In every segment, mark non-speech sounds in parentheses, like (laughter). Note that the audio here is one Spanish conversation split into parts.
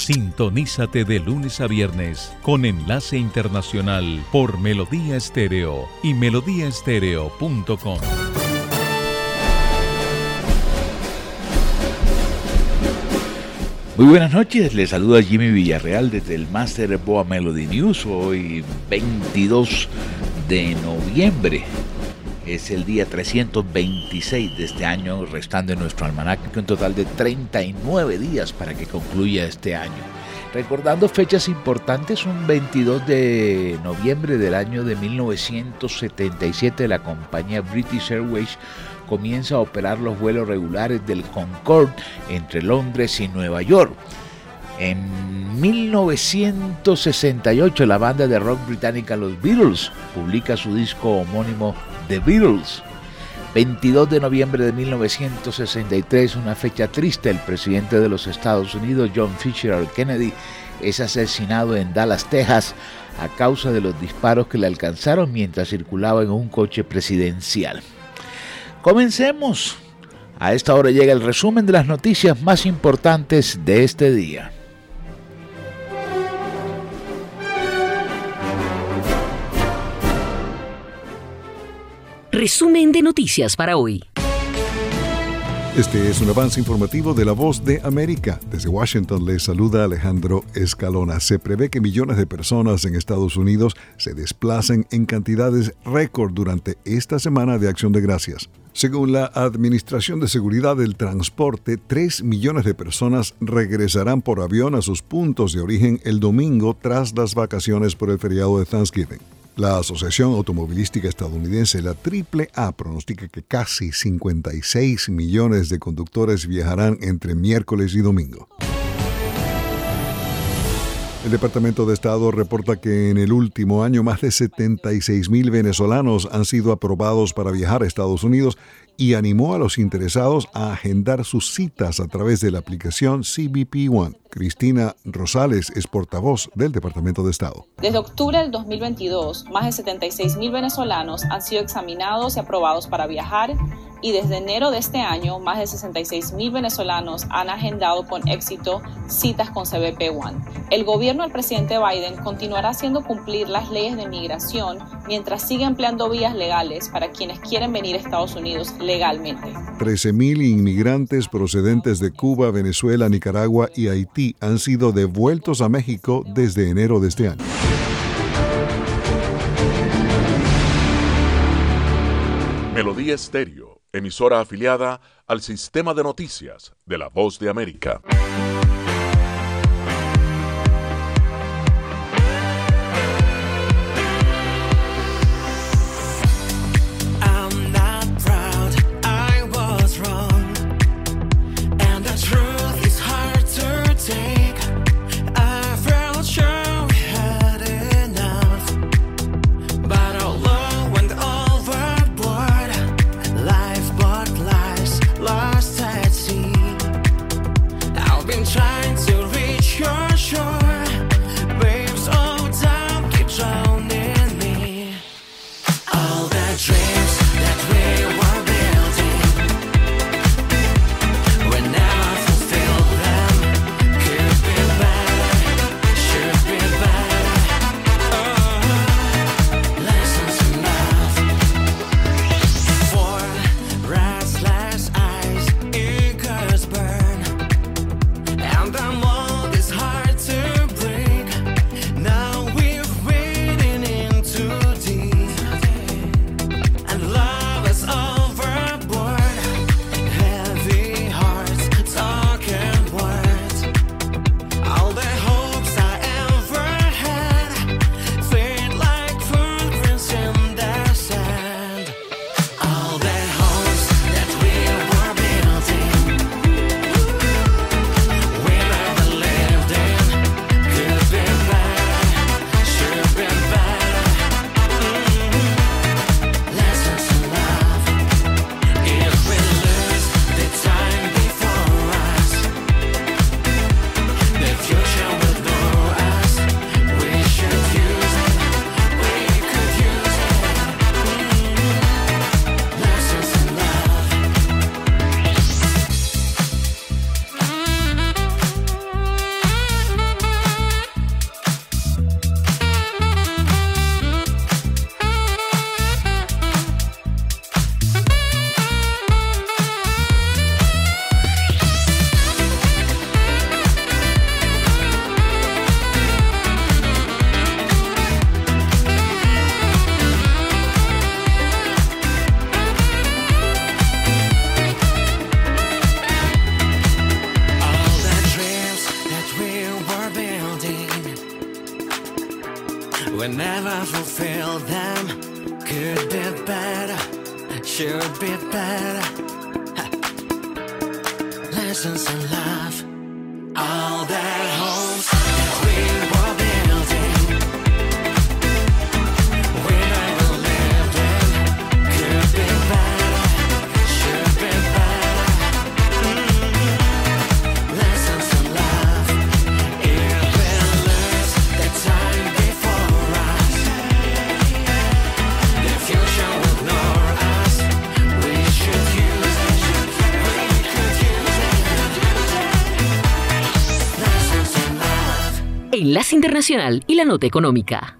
Sintonízate de lunes a viernes con enlace internacional por Melodía Estéreo y melodíaestéreo.com. Muy buenas noches, les saluda Jimmy Villarreal desde el Master Boa Melody News, hoy 22 de noviembre. Es el día 326 de este año, restando en nuestro almanaque un total de 39 días para que concluya este año. Recordando fechas importantes, un 22 de noviembre del año de 1977 la compañía British Airways comienza a operar los vuelos regulares del Concorde entre Londres y Nueva York. En 1968 la banda de rock británica Los Beatles publica su disco homónimo The Beatles. 22 de noviembre de 1963, una fecha triste, el presidente de los Estados Unidos, John Fisher Kennedy, es asesinado en Dallas, Texas, a causa de los disparos que le alcanzaron mientras circulaba en un coche presidencial. Comencemos. A esta hora llega el resumen de las noticias más importantes de este día. Resumen de noticias para hoy. Este es un avance informativo de La Voz de América. Desde Washington les saluda Alejandro Escalona. Se prevé que millones de personas en Estados Unidos se desplacen en cantidades récord durante esta semana de Acción de Gracias. Según la Administración de Seguridad del Transporte, 3 millones de personas regresarán por avión a sus puntos de origen el domingo tras las vacaciones por el feriado de Thanksgiving. La Asociación Automovilística Estadounidense, la AAA, pronostica que casi 56 millones de conductores viajarán entre miércoles y domingo. El Departamento de Estado reporta que en el último año más de 76 mil venezolanos han sido aprobados para viajar a Estados Unidos y animó a los interesados a agendar sus citas a través de la aplicación CBP One. Cristina Rosales es portavoz del Departamento de Estado. Desde octubre del 2022, más de 76 mil venezolanos han sido examinados y aprobados para viajar y desde enero de este año, más de 66 mil venezolanos han agendado con éxito citas con CBP One. El gobierno del presidente Biden continuará haciendo cumplir las leyes de migración mientras sigue empleando vías legales para quienes quieren venir a Estados Unidos legalmente. 13 mil inmigrantes procedentes de Cuba, Venezuela, Nicaragua y Haití han sido devueltos a México desde enero de este año. Melodía Estéreo, emisora afiliada al sistema de noticias de la Voz de América. Y la Nota Económica.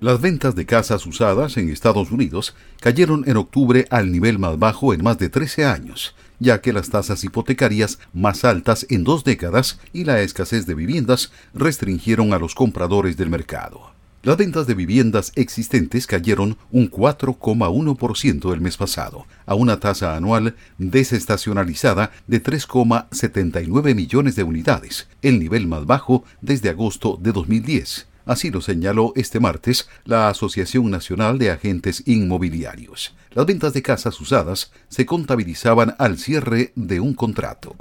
Las ventas de casas usadas en Estados Unidos cayeron en octubre al nivel más bajo en más de 13 años, ya que las tasas hipotecarias más altas en dos décadas y la escasez de viviendas restringieron a los compradores del mercado. Las ventas de viviendas existentes cayeron un 4,1% el mes pasado, a una tasa anual desestacionalizada de 3,79 millones de unidades, el nivel más bajo desde agosto de 2010. Así lo señaló este martes la Asociación Nacional de Agentes Inmobiliarios. Las ventas de casas usadas se contabilizaban al cierre de un contrato.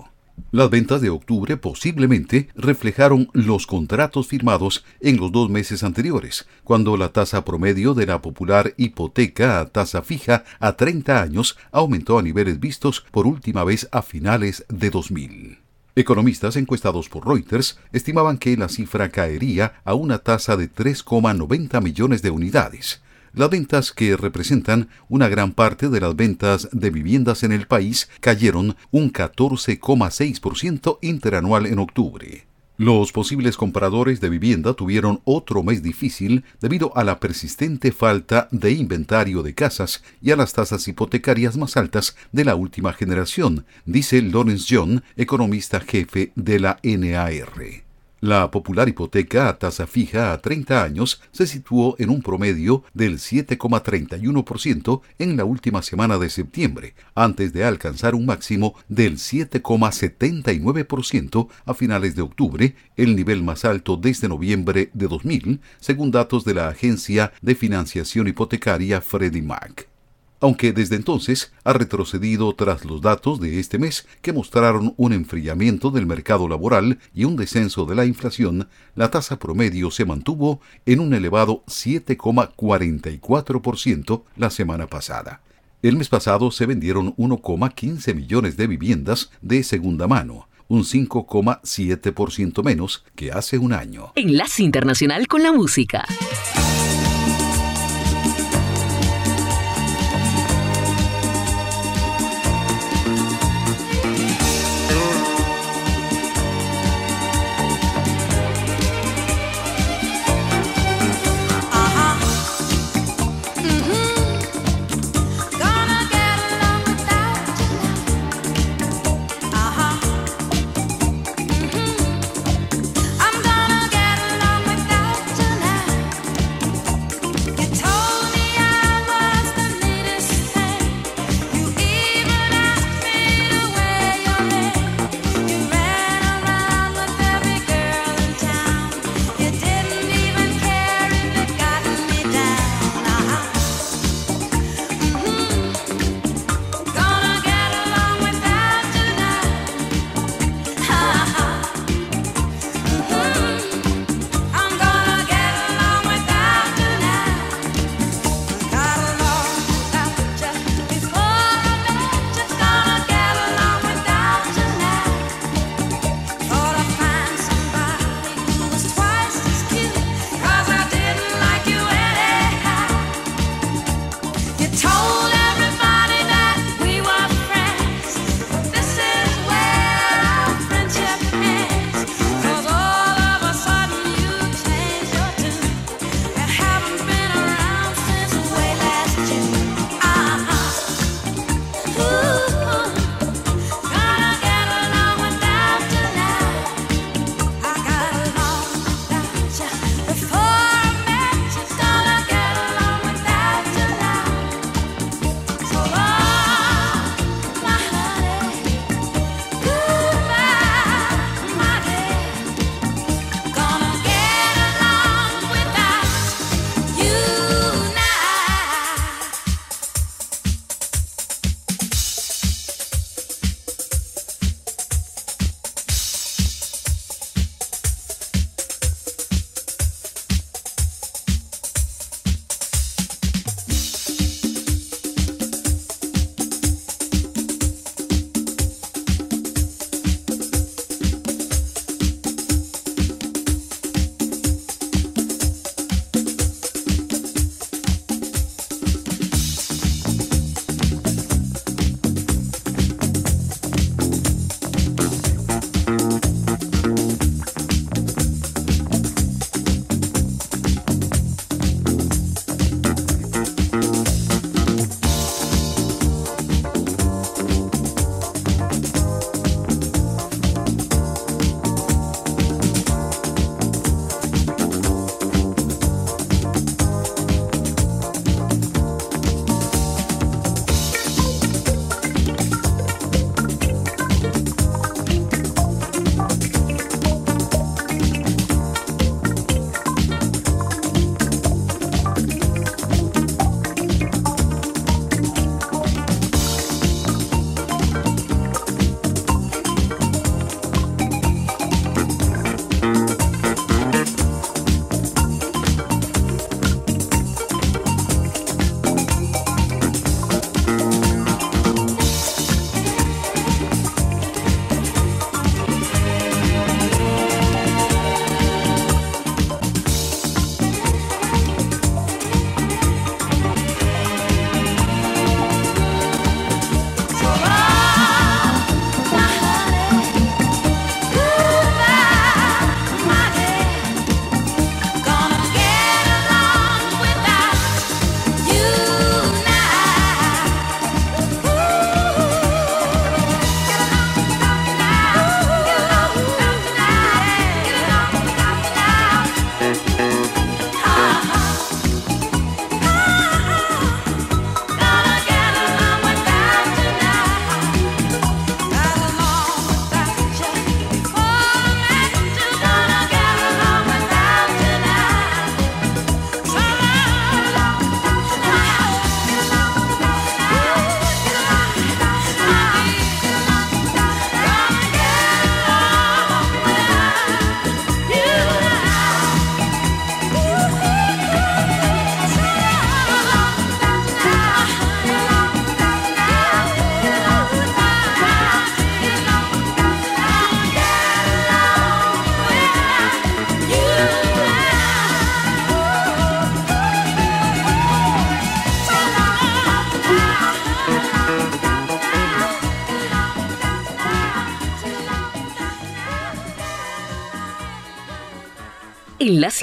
Las ventas de octubre posiblemente reflejaron los contratos firmados en los dos meses anteriores, cuando la tasa promedio de la popular hipoteca a tasa fija a 30 años aumentó a niveles vistos por última vez a finales de 2000. Economistas encuestados por Reuters estimaban que la cifra caería a una tasa de 3,90 millones de unidades. Las ventas que representan una gran parte de las ventas de viviendas en el país cayeron un 14,6% interanual en octubre. Los posibles compradores de vivienda tuvieron otro mes difícil debido a la persistente falta de inventario de casas y a las tasas hipotecarias más altas de la última generación, dice Lawrence John, economista jefe de la NAR. La popular hipoteca a tasa fija a 30 años se situó en un promedio del 7,31% en la última semana de septiembre, antes de alcanzar un máximo del 7,79% a finales de octubre, el nivel más alto desde noviembre de 2000, según datos de la agencia de financiación hipotecaria Freddie Mac aunque desde entonces ha retrocedido tras los datos de este mes que mostraron un enfriamiento del mercado laboral y un descenso de la inflación, la tasa promedio se mantuvo en un elevado 7,44% la semana pasada. El mes pasado se vendieron 1,15 millones de viviendas de segunda mano, un 5,7% menos que hace un año. Enlace Internacional con la Música.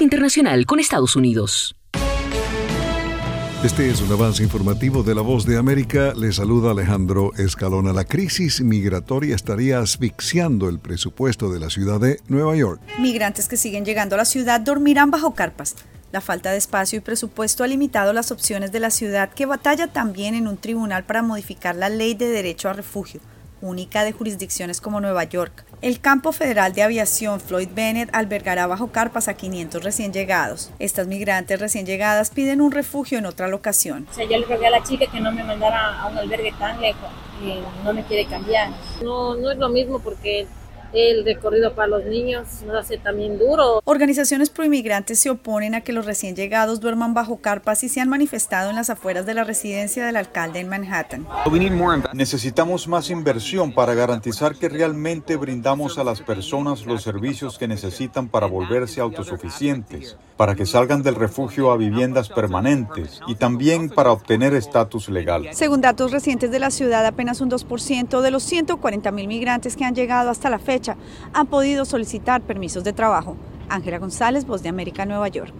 Internacional con Estados Unidos. Este es un avance informativo de La Voz de América. Le saluda Alejandro Escalona. La crisis migratoria estaría asfixiando el presupuesto de la ciudad de Nueva York. Migrantes que siguen llegando a la ciudad dormirán bajo carpas. La falta de espacio y presupuesto ha limitado las opciones de la ciudad que batalla también en un tribunal para modificar la ley de derecho a refugio, única de jurisdicciones como Nueva York. El campo federal de aviación Floyd Bennett albergará bajo carpas a 500 recién llegados. Estas migrantes recién llegadas piden un refugio en otra locación. O sea, yo le rogué a la chica que no me mandara a un albergue tan lejos y no me quiere cambiar. No, no es lo mismo porque el recorrido para los niños nos hace también duro. Organizaciones proinmigrantes se oponen a que los recién llegados duerman bajo carpas y se han manifestado en las afueras de la residencia del alcalde en Manhattan. Necesitamos más inversión para garantizar que realmente brindamos a las personas los servicios que necesitan para volverse autosuficientes, para que salgan del refugio a viviendas permanentes y también para obtener estatus legal. Según datos recientes de la ciudad, apenas un 2% de los 140 mil migrantes que han llegado hasta la fecha han podido solicitar permisos de trabajo. Ángela González, Voz de América, Nueva York.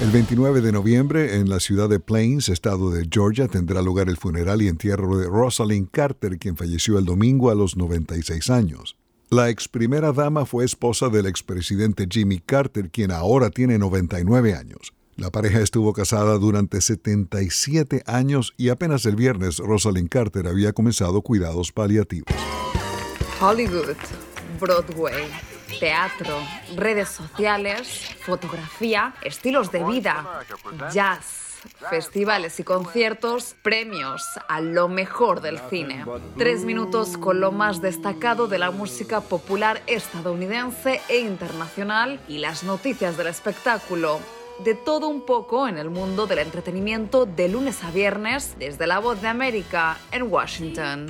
El 29 de noviembre, en la ciudad de Plains, estado de Georgia, tendrá lugar el funeral y entierro de Rosalind Carter, quien falleció el domingo a los 96 años. La ex primera dama fue esposa del expresidente Jimmy Carter, quien ahora tiene 99 años. La pareja estuvo casada durante 77 años y apenas el viernes Rosalind Carter había comenzado cuidados paliativos. Hollywood, Broadway, teatro, redes sociales, fotografía, estilos de vida, jazz, festivales y conciertos, premios a lo mejor del cine. Tres minutos con lo más destacado de la música popular estadounidense e internacional y las noticias del espectáculo. De todo un poco en el mundo del entretenimiento de lunes a viernes desde la voz de América en Washington.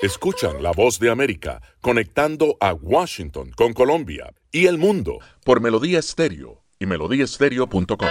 Escuchan la voz de América conectando a Washington con Colombia y el mundo por Melodía Estéreo y melodíaestéreo.com.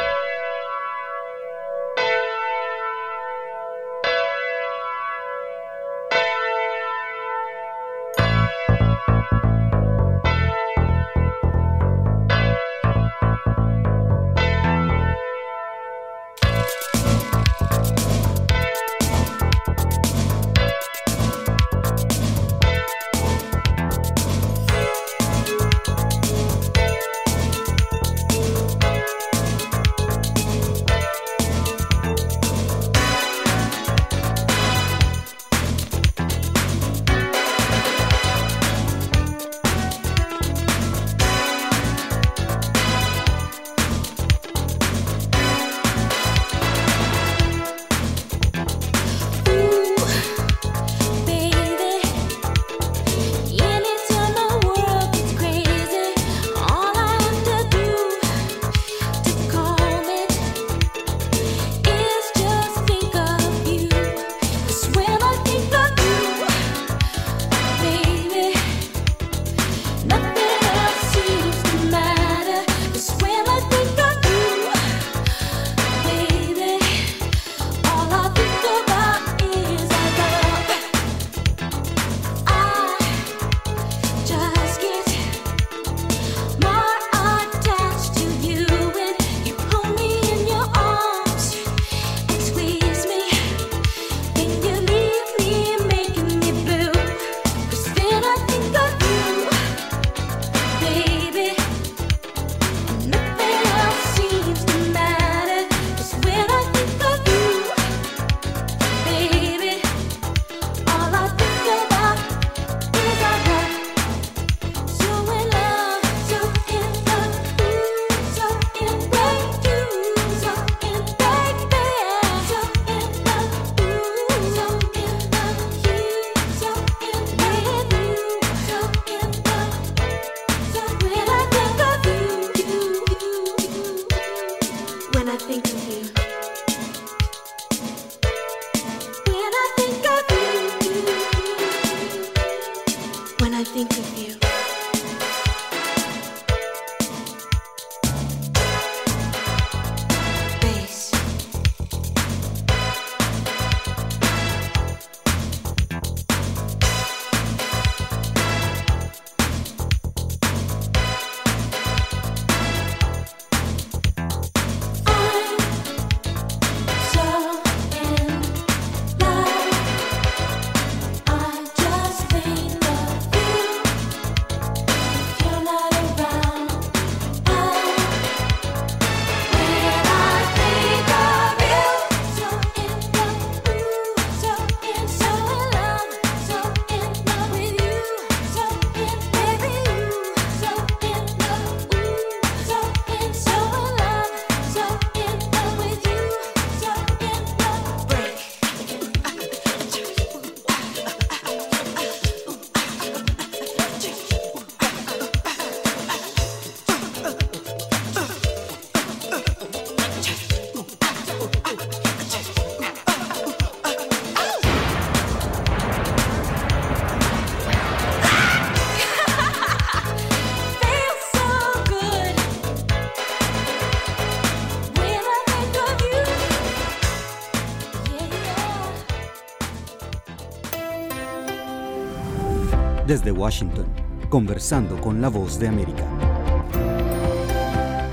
Desde Washington, conversando con la voz de América.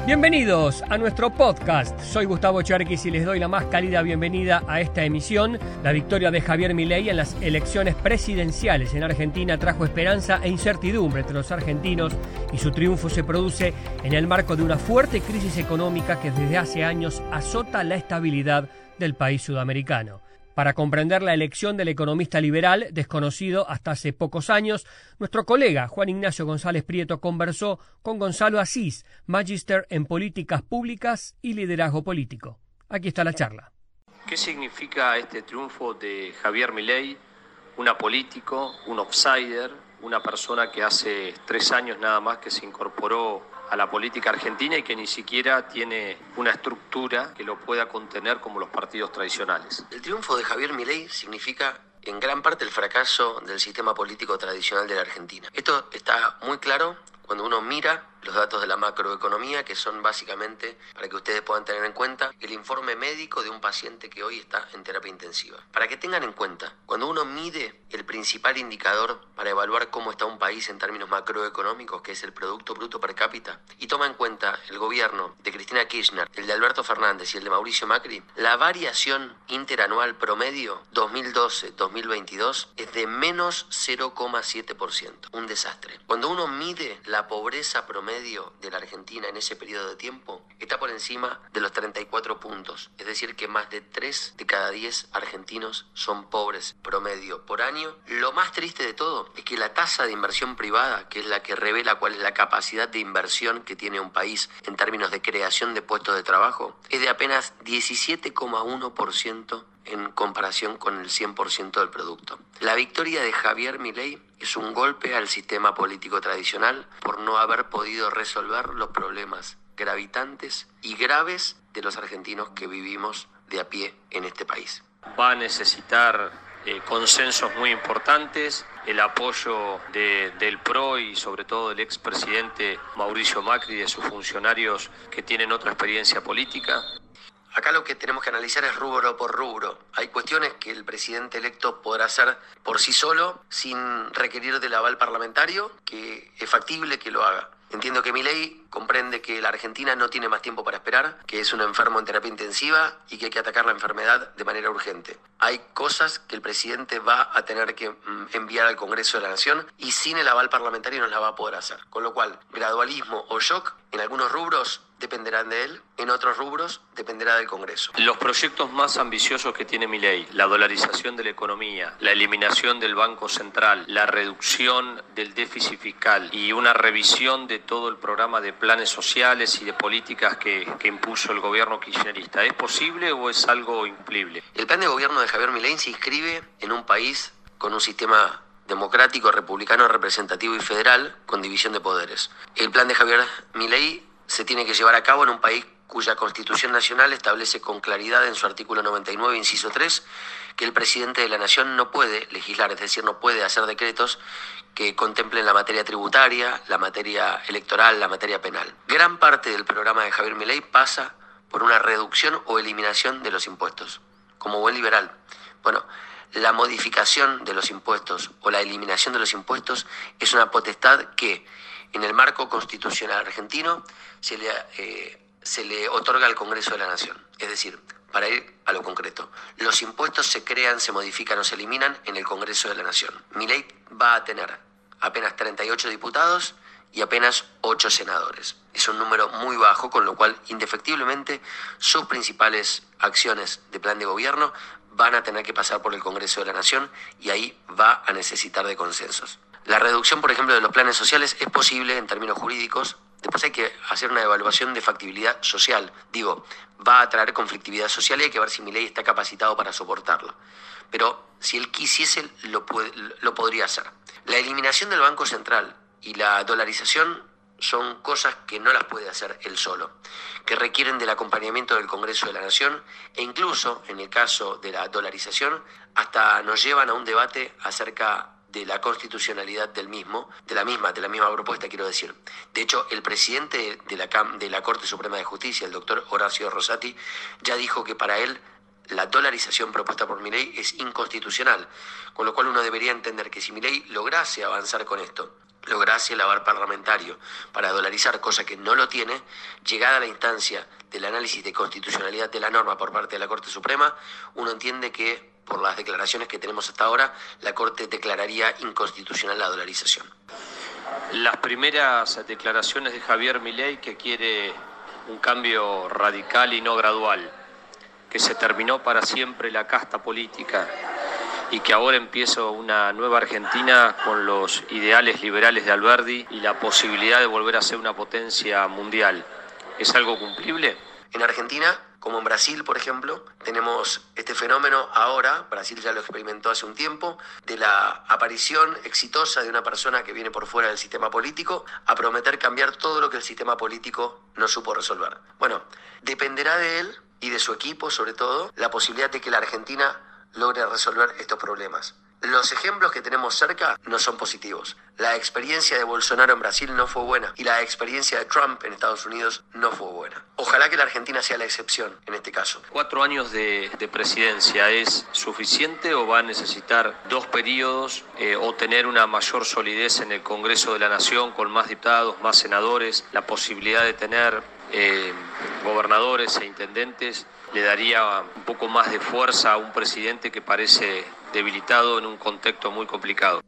Bienvenidos a nuestro podcast. Soy Gustavo Cherkis y les doy la más cálida bienvenida a esta emisión. La victoria de Javier Milei en las elecciones presidenciales en Argentina trajo esperanza e incertidumbre entre los argentinos y su triunfo se produce en el marco de una fuerte crisis económica que desde hace años azota la estabilidad del país sudamericano. Para comprender la elección del economista liberal, desconocido hasta hace pocos años, nuestro colega Juan Ignacio González Prieto conversó con Gonzalo Asís, magíster en políticas públicas y liderazgo político. Aquí está la charla. ¿Qué significa este triunfo de Javier Milei, un apolítico, un outsider, una persona que hace tres años nada más que se incorporó a la política argentina y que ni siquiera tiene una estructura que lo pueda contener como los partidos tradicionales? El triunfo de Javier Milei significa en gran parte el fracaso del sistema político tradicional de la Argentina. Esto está muy claro cuando uno mira los datos de la macroeconomía, que son básicamente, para que ustedes puedan tener en cuenta, el informe médico de un paciente que hoy está en terapia intensiva. Para que tengan en cuenta, cuando uno mide el principal indicador para evaluar cómo está un país en términos macroeconómicos, que es el Producto Bruto Per cápita, y toma en cuenta el gobierno de Cristina Kirchner, el de Alberto Fernández y el de Mauricio Macri, la variación interanual promedio 2012-2022 es de menos 0,7%. Un desastre. Cuando uno mide la pobreza promedio de la Argentina en ese periodo de tiempo, está por encima de los 34 puntos. Es decir, que más de 3 de cada 10 argentinos son pobres promedio por año. Lo más triste de todo es que la tasa de inversión privada, que es la que revela cuál es la capacidad de inversión que tiene un país en términos de creación de puestos de trabajo, es de apenas 17,1% en comparación con el 100% del producto. La victoria de Javier Milei es un golpe al sistema político tradicional por no haber podido resolver los problemas gravitantes y graves de los argentinos que vivimos de a pie en este país. Va a necesitar eh, consensos muy importantes, el apoyo de- del PRO y sobre todo del expresidente Mauricio Macri y de sus funcionarios que tienen otra experiencia política. Acá lo que tenemos que analizar es rubro por rubro. Hay cuestiones que el presidente electo podrá hacer por sí solo, sin requerir del aval parlamentario, que es factible que lo haga. Entiendo que mi ley comprende que la Argentina no tiene más tiempo para esperar, que es un enfermo en terapia intensiva y que hay que atacar la enfermedad de manera urgente. Hay cosas que el presidente va a tener que mm, enviar al Congreso de la Nación y sin el aval parlamentario no las va a poder hacer. Con lo cual, gradualismo o shock en algunos rubros dependerán de él, en otros rubros dependerá del Congreso. Los proyectos más ambiciosos que tiene mi ley, la dolarización de la economía, la eliminación del Banco Central, la reducción del déficit fiscal y una revisión de todo el programa de planes sociales y de políticas que, que impuso el gobierno kirchnerista, ¿es posible o es algo incumplible? El plan de gobierno de Javier Milei se inscribe en un país con un sistema democrático, republicano, representativo y federal con división de poderes. El plan de Javier Milei se tiene que llevar a cabo en un país cuya Constitución Nacional establece con claridad en su artículo 99, inciso 3, que el presidente de la Nación no puede legislar, es decir, no puede hacer decretos que contemplen la materia tributaria, la materia electoral, la materia penal. Gran parte del programa de Javier Milei pasa por una reducción o eliminación de los impuestos. Como buen liberal, bueno, la modificación de los impuestos o la eliminación de los impuestos es una potestad que en el marco constitucional argentino se le, eh, se le otorga al Congreso de la Nación. Es decir, para ir a lo concreto, los impuestos se crean, se modifican o se eliminan en el Congreso de la Nación. Mi ley va a tener apenas 38 diputados y apenas 8 senadores. Es un número muy bajo, con lo cual indefectiblemente sus principales acciones de plan de gobierno van a tener que pasar por el Congreso de la Nación y ahí va a necesitar de consensos. La reducción, por ejemplo, de los planes sociales es posible en términos jurídicos. Después hay que hacer una evaluación de factibilidad social. Digo, va a traer conflictividad social y hay que ver si mi ley está capacitado para soportarla. Pero si él quisiese, lo, lo podría hacer. La eliminación del Banco Central y la dolarización son cosas que no las puede hacer él solo, que requieren del acompañamiento del Congreso de la Nación e incluso, en el caso de la dolarización, hasta nos llevan a un debate acerca de la constitucionalidad del mismo, de la misma, de la misma propuesta, quiero decir. De hecho, el presidente de la, Cam- de la Corte Suprema de Justicia, el doctor Horacio Rosati, ya dijo que para él la dolarización propuesta por Milei es inconstitucional, con lo cual uno debería entender que si Milei lograse avanzar con esto, lograse el aval parlamentario para dolarizar, cosa que no lo tiene, llegada a la instancia del análisis de constitucionalidad de la norma por parte de la Corte Suprema, uno entiende que, por las declaraciones que tenemos hasta ahora, la Corte declararía inconstitucional la dolarización. Las primeras declaraciones de Javier Milei que quiere un cambio radical y no gradual, que se terminó para siempre la casta política y que ahora empieza una nueva Argentina con los ideales liberales de Alberdi y la posibilidad de volver a ser una potencia mundial. ¿Es algo cumplible? En Argentina, como en Brasil, por ejemplo, tenemos este fenómeno ahora, Brasil ya lo experimentó hace un tiempo, de la aparición exitosa de una persona que viene por fuera del sistema político a prometer cambiar todo lo que el sistema político no supo resolver. Bueno, dependerá de él y de su equipo, sobre todo, la posibilidad de que la Argentina logre resolver estos problemas. Los ejemplos que tenemos cerca no son positivos. La experiencia de Bolsonaro en Brasil no fue buena y la experiencia de Trump en Estados Unidos no fue buena. Ojalá que la Argentina sea la excepción en este caso. ¿Cuatro años de, de presidencia es suficiente o va a necesitar dos periodos eh, o tener una mayor solidez en el Congreso de la Nación con más diputados, más senadores, la posibilidad de tener eh, gobernadores e intendentes? le daría un poco más de fuerza a un presidente que parece debilitado en un contexto muy complicado.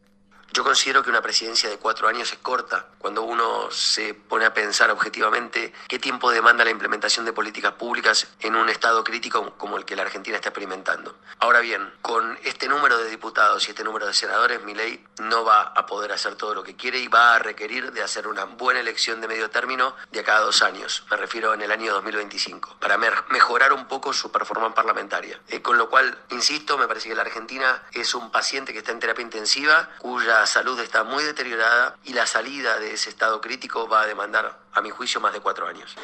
Yo considero que una presidencia de cuatro años es corta cuando uno se pone a pensar objetivamente qué tiempo demanda la implementación de políticas públicas en un estado crítico como el que la Argentina está experimentando. Ahora bien, con este número de diputados y este número de senadores, mi ley no va a poder hacer todo lo que quiere y va a requerir de hacer una buena elección de medio término de a cada dos años. Me refiero en el año 2025, para mejorar un poco su performance parlamentaria. Eh, con lo cual, insisto, me parece que la Argentina es un paciente que está en terapia intensiva, cuya salud está muy deteriorada y la salida de ese estado crítico va a demandar, a mi juicio, más de cuatro años.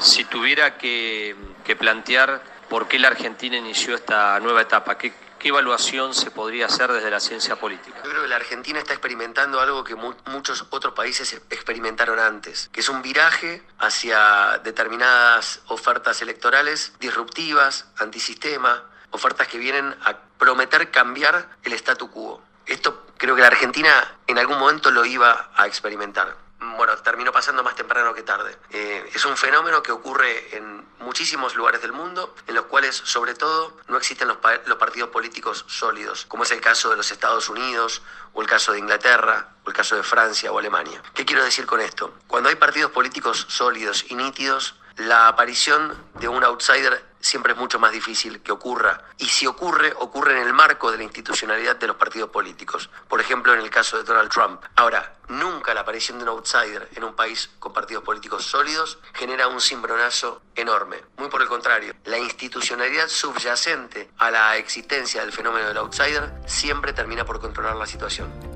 Si tuviera que, que plantear por qué la Argentina inició esta nueva etapa, ¿qué, qué evaluación se podría hacer desde la ciencia política? Yo creo que la Argentina está experimentando algo que mu- muchos otros países experimentaron antes, que es un viraje hacia determinadas ofertas electorales disruptivas, antisistema, ofertas que vienen a prometer cambiar el statu quo. Esto creo que la Argentina en algún momento lo iba a experimentar. Bueno, terminó pasando más temprano que tarde. Eh, es un fenómeno que ocurre en muchísimos lugares del mundo, en los cuales, sobre todo, no existen los, los partidos políticos sólidos, como es el caso de los Estados Unidos, o el caso de Inglaterra, o el caso de Francia o Alemania. ¿Qué quiero decir con esto? Cuando hay partidos políticos sólidos y nítidos, la aparición de un outsider siempre es mucho más difícil que ocurra. Y si ocurre, ocurre en el marco de la institucionalidad de los partidos políticos. Por ejemplo, en el caso de Donald Trump. Ahora, nunca la aparición de un outsider en un país con partidos políticos sólidos genera un cimbronazo enorme. Muy por el contrario, la institucionalidad subyacente a la existencia del fenómeno del outsider siempre termina por controlar la situación.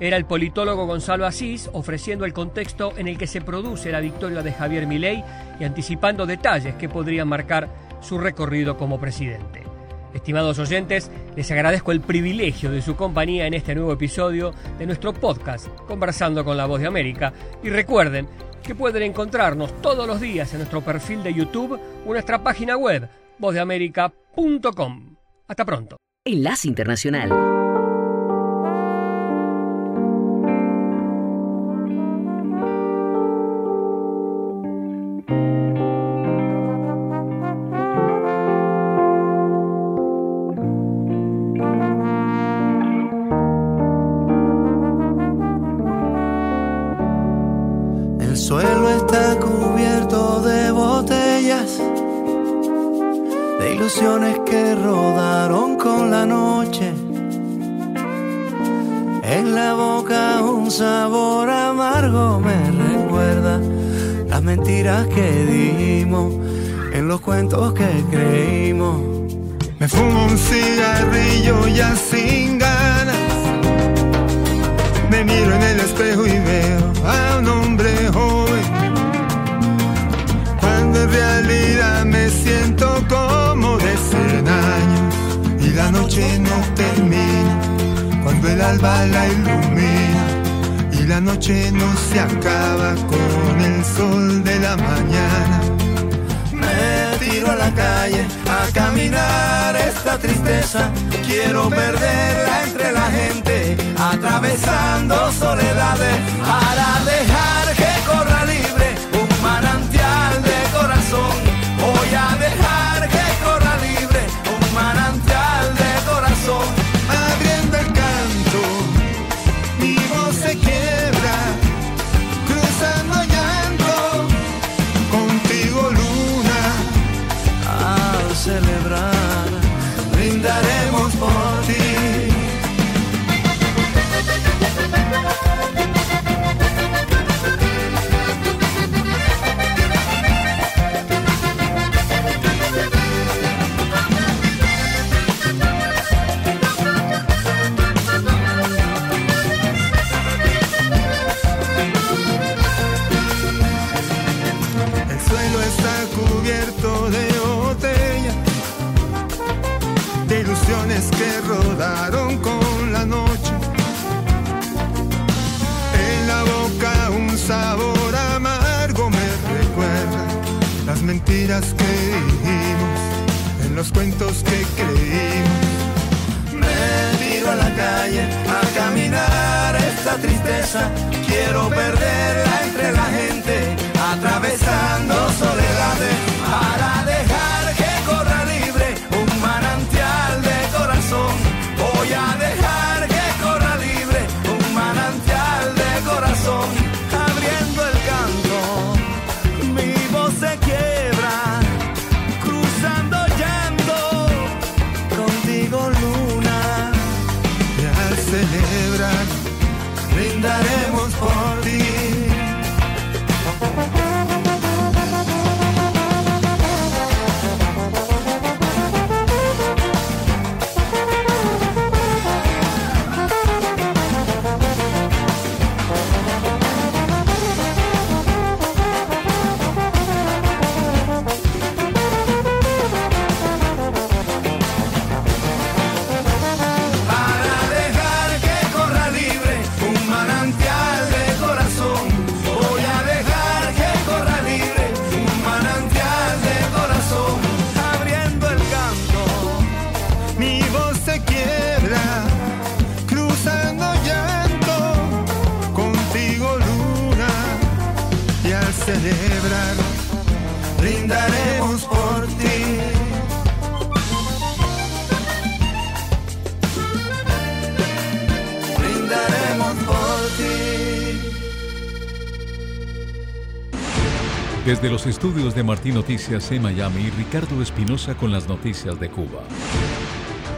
Era el politólogo Gonzalo Asís ofreciendo el contexto en el que se produce la victoria de Javier Milei y anticipando detalles que podrían marcar su recorrido como presidente. Estimados oyentes, les agradezco el privilegio de su compañía en este nuevo episodio de nuestro podcast Conversando con la Voz de América y recuerden que pueden encontrarnos todos los días en nuestro perfil de YouTube o nuestra página web vozdeamerica.com. Hasta pronto. Enlace Internacional. Desde los estudios de Martín Noticias en Miami, Ricardo Espinosa con las noticias de Cuba.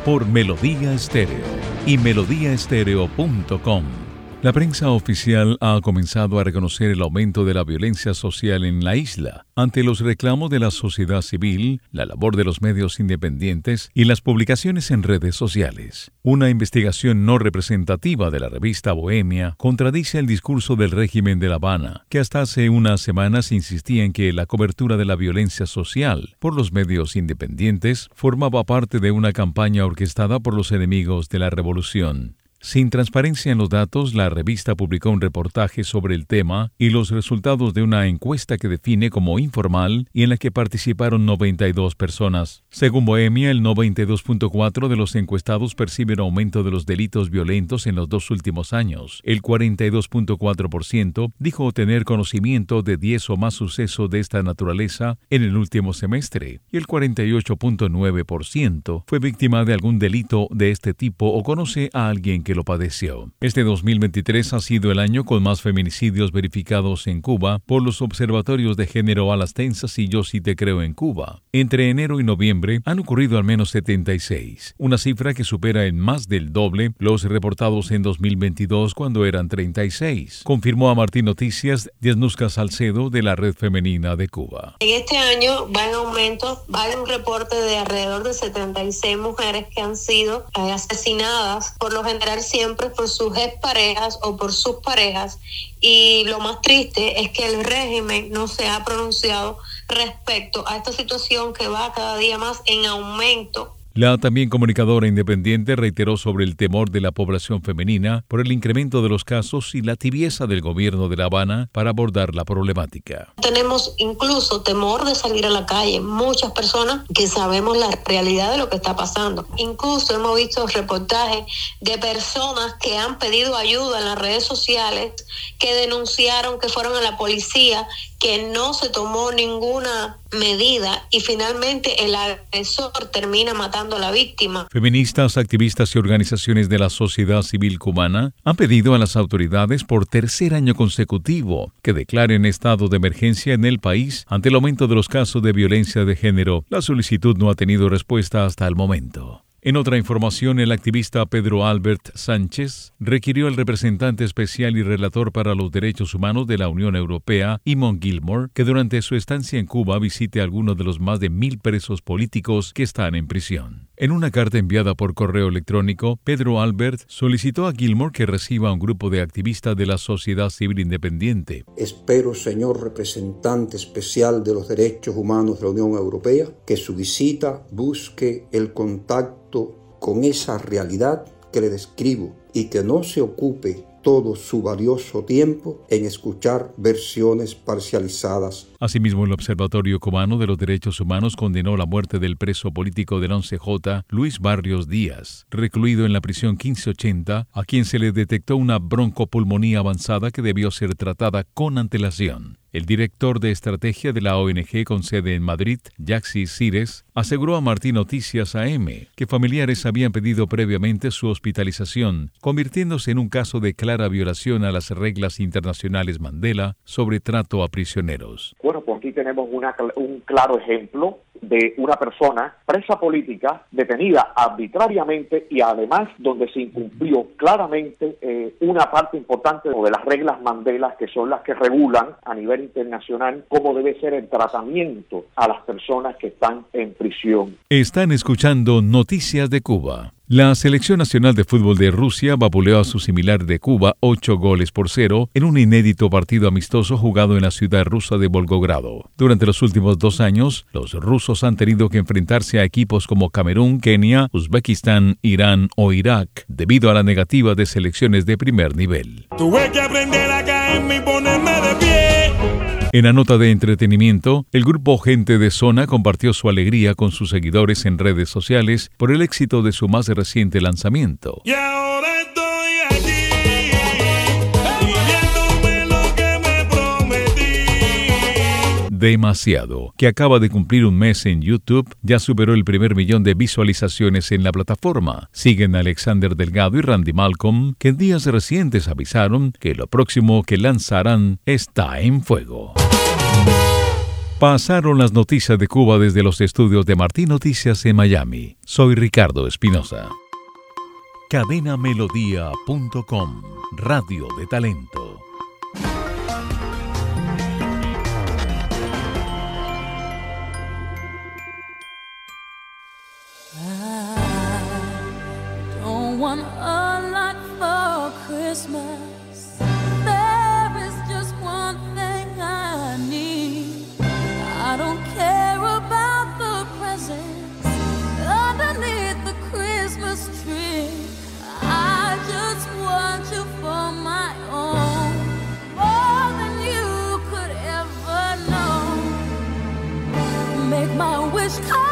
Por Melodía Estéreo y melodíaestéreo.com. La prensa oficial ha comenzado a reconocer el aumento de la violencia social en la isla ante los reclamos de la sociedad civil, la labor de los medios independientes y las publicaciones en redes sociales. Una investigación no representativa de la revista Bohemia contradice el discurso del régimen de La Habana, que hasta hace unas semanas insistía en que la cobertura de la violencia social por los medios independientes formaba parte de una campaña orquestada por los enemigos de la revolución. Sin transparencia en los datos, la revista publicó un reportaje sobre el tema y los resultados de una encuesta que define como informal y en la que participaron 92 personas. Según Bohemia, el 92.4 de los encuestados perciben aumento de los delitos violentos en los dos últimos años. El 42.4% dijo tener conocimiento de 10 o más sucesos de esta naturaleza en el último semestre y el 48.9% fue víctima de algún delito de este tipo o conoce a alguien que lo padeció. Este 2023 ha sido el año con más feminicidios verificados en Cuba por los observatorios de género a tensas y Yo sí te creo en Cuba. Entre enero y noviembre han ocurrido al menos 76, una cifra que supera en más del doble los reportados en 2022 cuando eran 36, confirmó a Martín Noticias Dieznuska Salcedo de la Red Femenina de Cuba. En este año va en aumento, va un reporte de alrededor de 76 mujeres que han sido asesinadas, por lo general siempre por sus exparejas o por sus parejas. Y lo más triste es que el régimen no se ha pronunciado respecto a esta situación que va cada día más en aumento La también comunicadora independiente reiteró sobre el temor de la población femenina por el incremento de los casos y la tibieza del gobierno de La Habana para abordar la problemática. Tenemos incluso temor de salir a la calle. Muchas personas que sabemos la realidad de lo que está pasando. Incluso hemos visto reportajes de personas que han pedido ayuda en las redes sociales, que denunciaron que fueron a la policía, que no se tomó ninguna medida y finalmente el agresor termina matando a la víctima. Feministas, activistas y organizaciones de la sociedad civil cubana han pedido a las autoridades por tercer año consecutivo que declaren estado de emergencia en el país ante el aumento de los casos de violencia de género. La solicitud no ha tenido respuesta hasta el momento. En otra información, el activista Pedro Albert Sánchez requirió al representante especial y relator para los derechos humanos de la Unión Europea, Imon Gilmore, que durante su estancia en Cuba visite a algunos de los más de mil presos políticos que están en prisión. En una carta enviada por correo electrónico, Pedro Albert solicitó a Gilmore que reciba a un grupo de activistas de la sociedad civil independiente. Espero, señor representante especial de los derechos humanos de la Unión Europea, que su visita busque el contacto con esa realidad que le describo y que no se ocupe todo su valioso tiempo en escuchar versiones parcializadas. Asimismo, el Observatorio Cubano de los Derechos Humanos condenó la muerte del preso político del 11J, Luis Barrios Díaz, recluido en la prisión 1580, a quien se le detectó una broncopulmonía avanzada que debió ser tratada con antelación. El director de estrategia de la ONG con sede en Madrid, Jaxi Cires, aseguró a Martín Noticias AM que familiares habían pedido previamente su hospitalización, convirtiéndose en un caso de clara violación a las reglas internacionales Mandela sobre trato a prisioneros. Bueno, pues aquí tenemos un claro ejemplo de una persona presa política detenida arbitrariamente y además donde se incumplió claramente eh, una parte importante de las reglas Mandela que son las que regulan a nivel internacional cómo debe ser el tratamiento a las personas que están en prisión. Están escuchando Noticias de Cuba. La selección nacional de fútbol de Rusia vapuleó a su similar de Cuba ocho goles por cero en un inédito partido amistoso jugado en la ciudad rusa de Volgogrado. Durante los últimos dos años, los rusos han tenido que enfrentarse a equipos como Camerún, Kenia, Uzbekistán, Irán o Irak debido a la negativa de selecciones de primer nivel. Tuve que aprender a caerme y ponerme de pie. En la nota de entretenimiento, el grupo Gente de Zona compartió su alegría con sus seguidores en redes sociales por el éxito de su más reciente lanzamiento. Demasiado, que acaba de cumplir un mes en YouTube, ya superó el primer millón de visualizaciones en la plataforma. Siguen Alexander Delgado y Randy Malcolm, que en días recientes avisaron que lo próximo que lanzarán está en fuego. Pasaron las noticias de Cuba desde los estudios de Martín Noticias en Miami. Soy Ricardo Espinosa. Cadenamelodía.com Radio de Talento. Just.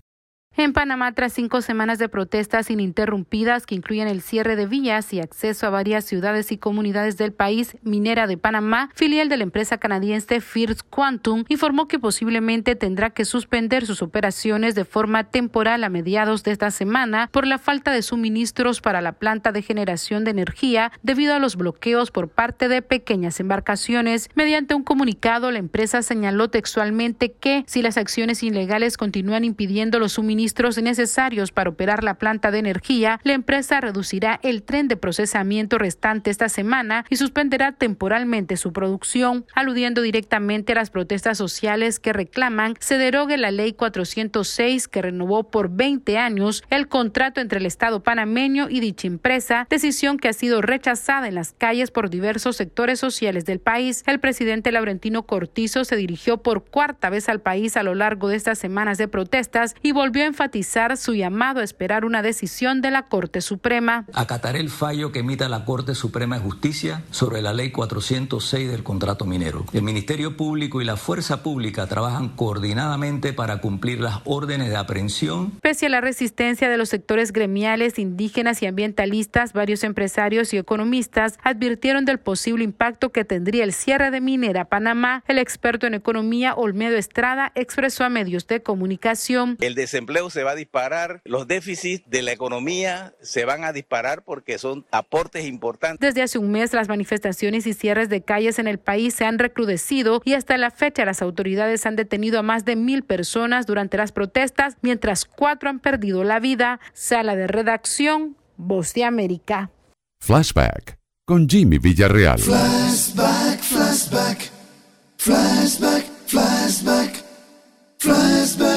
En Panamá, tras cinco semanas de protestas ininterrumpidas que incluyen el cierre de vías y acceso a varias ciudades y comunidades del país, Minera de Panamá, filial de la empresa canadiense First Quantum, informó que posiblemente tendrá que suspender sus operaciones de forma temporal a mediados de esta semana por la falta de suministros para la planta de generación de energía debido a los bloqueos por parte de pequeñas embarcaciones. Mediante un comunicado, la empresa señaló textualmente que si las acciones ilegales continúan impidiendo los suministros necesarios para operar la planta de energía, la empresa reducirá el tren de procesamiento restante esta semana y suspenderá temporalmente su producción, aludiendo directamente a las protestas sociales que reclaman se derogue la ley 406 que renovó por 20 años el contrato entre el Estado panameño y dicha empresa, decisión que ha sido rechazada en las calles por diversos sectores sociales del país. El presidente Laurentino Cortizo se dirigió por cuarta vez al país a lo largo de estas semanas de protestas y volvió a enfatizar su llamado a esperar una decisión de la Corte Suprema. Acataré el fallo que emita la Corte Suprema de Justicia sobre la Ley 406 del contrato minero. El Ministerio Público y la Fuerza Pública trabajan coordinadamente para cumplir las órdenes de aprehensión. Pese a la resistencia de los sectores gremiales, indígenas y ambientalistas, varios empresarios y economistas advirtieron del posible impacto que tendría el cierre de Minera Panamá. El experto en economía Olmedo Estrada expresó a medios de comunicación. El desempleo se va a disparar, los déficits de la economía se van a disparar porque son aportes importantes. Desde hace un mes las manifestaciones y cierres de calles en el país se han recrudecido y hasta la fecha las autoridades han detenido a más de mil personas durante las protestas, mientras cuatro han perdido la vida. Sala de redacción, Voz de América. Flashback con Jimmy Villarreal. Flashback, flashback, flashback, flashback, flashback,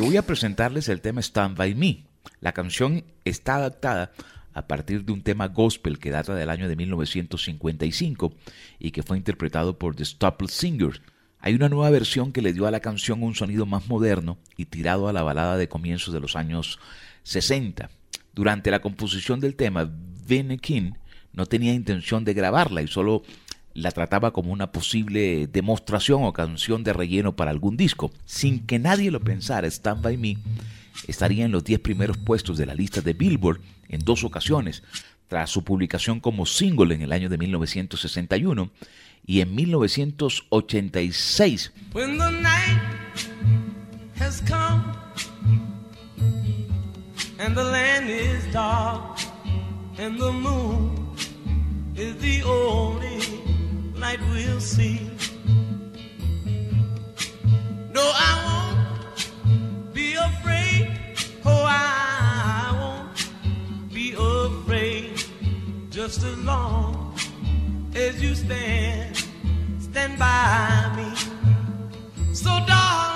voy a presentarles el tema Stand By Me. La canción está adaptada a partir de un tema gospel que data del año de 1955 y que fue interpretado por The Staples Singers. Hay una nueva versión que le dio a la canción un sonido más moderno y tirado a la balada de comienzos de los años 60. Durante la composición del tema, Vinnie King no tenía intención de grabarla y solo la trataba como una posible demostración o canción de relleno para algún disco. Sin que nadie lo pensara, Stand By Me estaría en los 10 primeros puestos de la lista de Billboard en dos ocasiones, tras su publicación como single en el año de 1961 y en 1986. When the night has come and the land is dark and the moon is the only light we'll see. No, I won't be afraid. Oh, I won't be afraid. Just as long as you stand, stand by me. So, darling,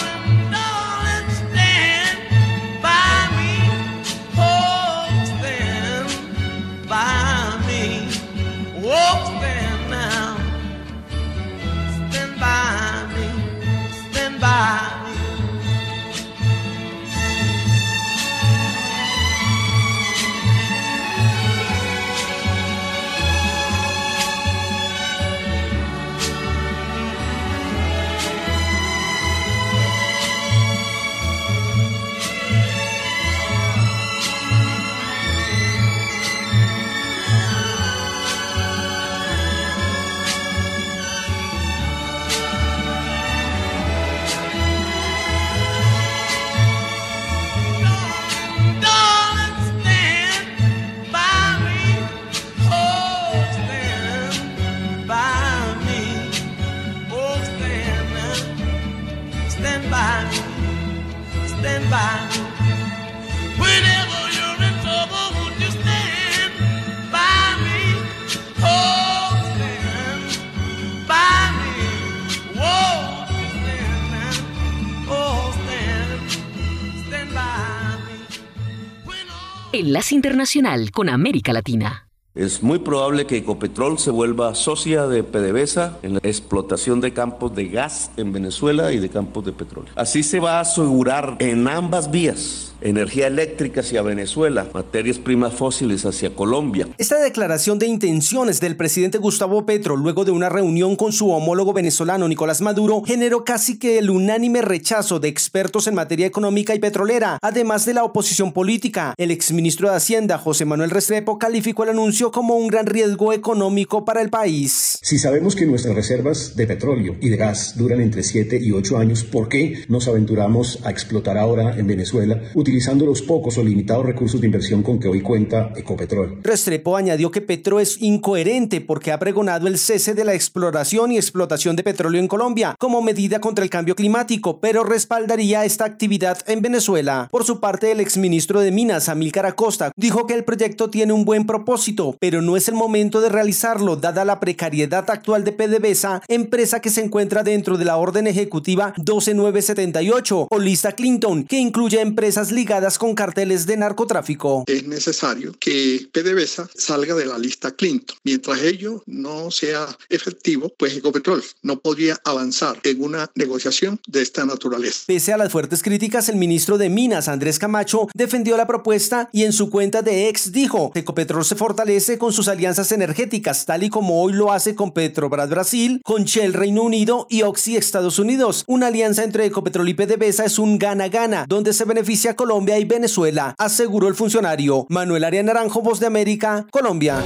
Enlace Internacional con América Latina. Es muy probable que Ecopetrol se vuelva socia de PDVSA en la explotación de campos de gas en Venezuela y de campos de petróleo. Así se va a asegurar en ambas vías energía eléctrica hacia Venezuela, materias primas fósiles hacia Colombia. Esta declaración de intenciones del presidente Gustavo Petro luego de una reunión con su homólogo venezolano Nicolás Maduro generó casi que el unánime rechazo de expertos en materia económica y petrolera, además de la oposición política. El exministro de Hacienda, José Manuel Restrepo, calificó el anuncio como un gran riesgo económico para el país. Si sabemos que nuestras reservas de petróleo y de gas duran entre 7 y 8 años, ¿por qué nos aventuramos a explotar ahora en Venezuela utilizando los pocos o limitados recursos de inversión con que hoy cuenta Ecopetrol. Restrepo añadió que Petro es incoherente porque ha pregonado el cese de la exploración y explotación de petróleo en Colombia como medida contra el cambio climático, pero respaldaría esta actividad en Venezuela. Por su parte, el exministro de Minas, Amílcar Acosta, dijo que el proyecto tiene un buen propósito, pero no es el momento de realizarlo dada la precariedad actual de PDVSA, empresa que se encuentra dentro de la orden ejecutiva 12978 o lista Clinton, que incluye empresas ligadas con carteles de narcotráfico. Es necesario que PDVSA salga de la lista Clinton. Mientras ello no sea efectivo, pues Ecopetrol no podría avanzar en una negociación de esta naturaleza. Pese a las fuertes críticas, el ministro de Minas, Andrés Camacho, defendió la propuesta y en su cuenta de ex dijo Ecopetrol se fortalece con sus alianzas energéticas, tal y como hoy lo hace con Petrobras Brasil, con Shell Reino Unido y Oxy Estados Unidos. Una alianza entre Ecopetrol y PDVSA es un gana-gana, donde se beneficia a Colombia y Venezuela, aseguró el funcionario. Manuel Arias Naranjo, Voz de América, Colombia.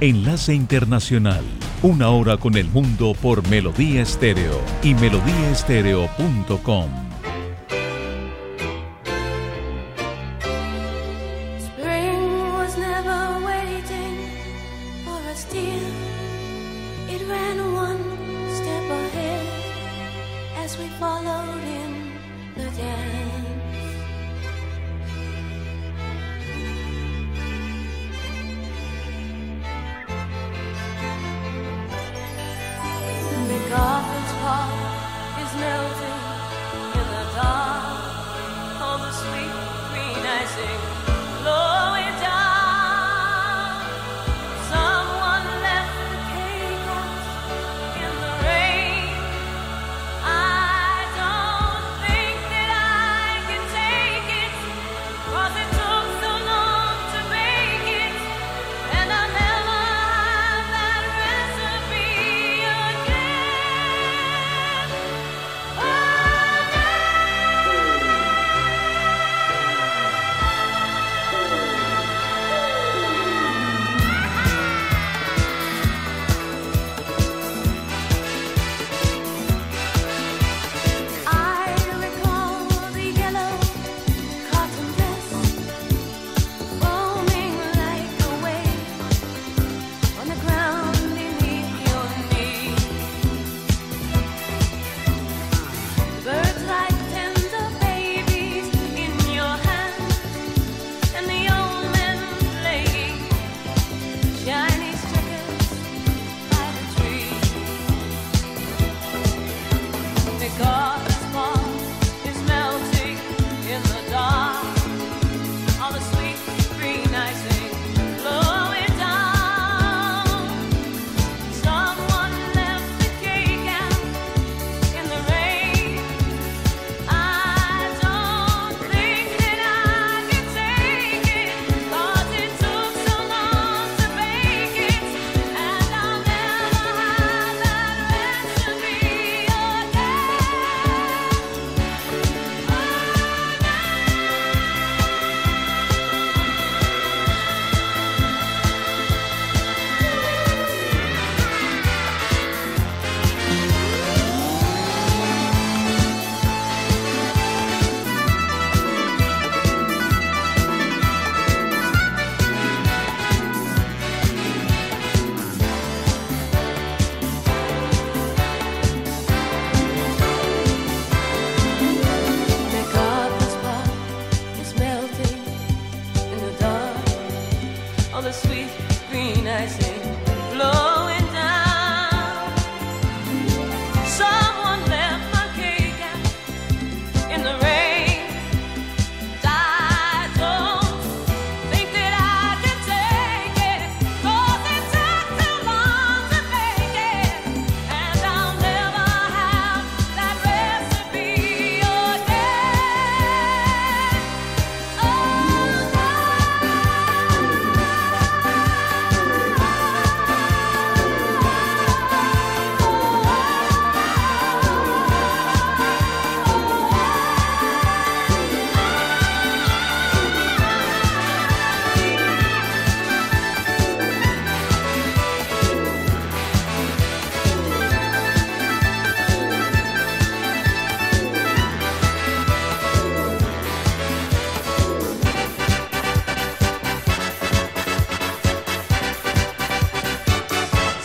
Enlace Internacional. Una hora con el mundo por Melodía Estéreo y melodíaestéreo.com.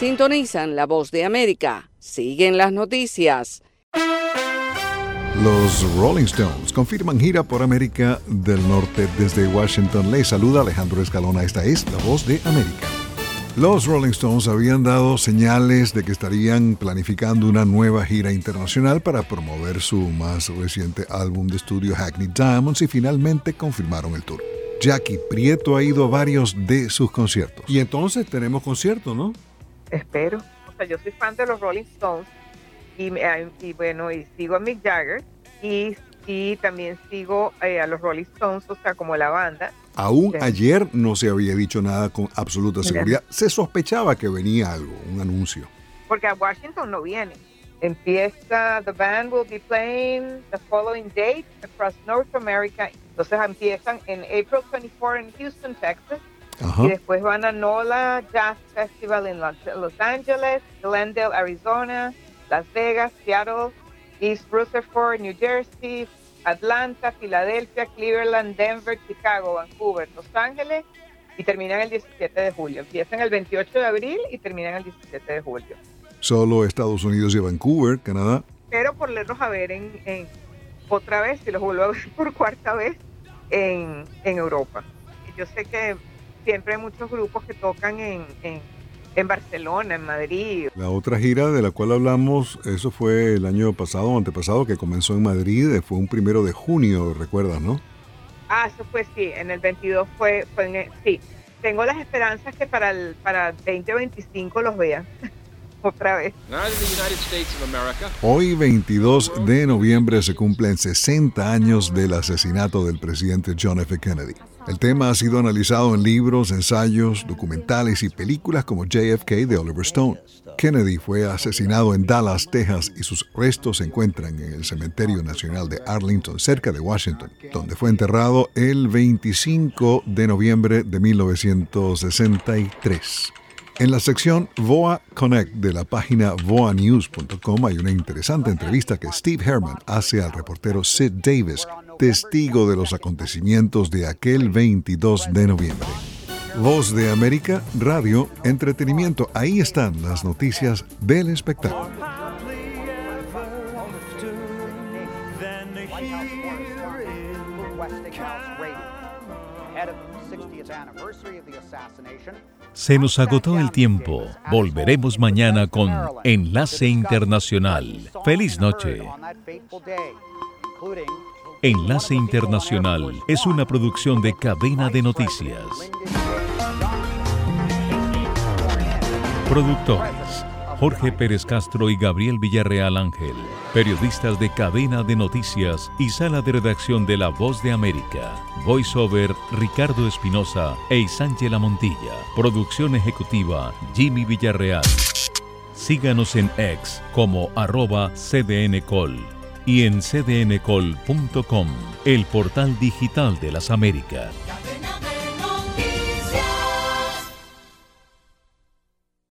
Sintonizan La Voz de América. Siguen las noticias. Los Rolling Stones confirman gira por América del Norte desde Washington. Les saluda Alejandro Escalona. Esta es La Voz de América. Los Rolling Stones habían dado señales de que estarían planificando una nueva gira internacional para promover su más reciente álbum de estudio Hackney Diamonds y finalmente confirmaron el tour. Jackie Prieto ha ido a varios de sus conciertos. Y entonces tenemos concierto, ¿no? Espero. O sea, yo soy fan de los Rolling Stones y, y bueno, y sigo a Mick Jagger y, y también sigo eh, a los Rolling Stones, o sea, como la banda. Aún ayer no se había dicho nada con absoluta seguridad. Se sospechaba que venía algo, un anuncio. Porque a Washington no viene. Empieza, the band will be playing the following dates across North America. Entonces empiezan en April 24 en Houston, Texas. Ajá. Y después van a NOLA Jazz Festival en Los, Ángeles, Glendale, Arizona, Las Vegas, Seattle, East Rutherford, New Jersey, Atlanta, Filadelfia, Cleveland, Denver, Chicago, Vancouver, Los Ángeles y terminan el 17 de julio. Empiezan el 28 de abril y terminan el 17 de julio. Solo Estados Unidos y Vancouver, Canadá. Pero por leerlos a ver en, en otra vez, y los vuelvo a ver (laughs) por cuarta vez en, en Europa. Yo sé que siempre hay muchos grupos que tocan en, en, en Barcelona, en Madrid. La otra gira de la cual hablamos, eso fue el año pasado o antepasado, que comenzó en Madrid, eh, fue un primero de junio, recuerdas, ¿no? Ah, eso fue sí, en el 22 fue, fue en el- sí. Tengo las esperanzas que para el para 2025 los vean (laughs) otra vez. Hoy, 22 de noviembre, se cumplen 60 años del asesinato del presidente John F. Kennedy. El tema ha sido analizado en libros, ensayos, documentales y películas como JFK de Oliver Stone. Kennedy fue asesinado en Dallas, Texas, y sus restos se encuentran en el Cementerio Nacional de Arlington, cerca de Washington, donde fue enterrado el 25 de noviembre de 1963. En la sección VOA Connect de la página voanews.com hay una interesante entrevista que Steve Herman hace al reportero Sid Davis, testigo de los acontecimientos de aquel 22 de noviembre. Voz de América, radio, entretenimiento, ahí están las noticias del espectáculo. Se nos agotó el tiempo. Volveremos mañana con Enlace Internacional. Feliz noche. Enlace Internacional es una producción de cadena de noticias. Productores. Jorge Pérez Castro y Gabriel Villarreal Ángel. Periodistas de cadena de noticias y sala de redacción de La Voz de América. Voiceover Ricardo Espinosa e Isángela Montilla. Producción ejecutiva Jimmy Villarreal. Síganos en X como arroba cdncol y en cdncol.com, el portal digital de las Américas.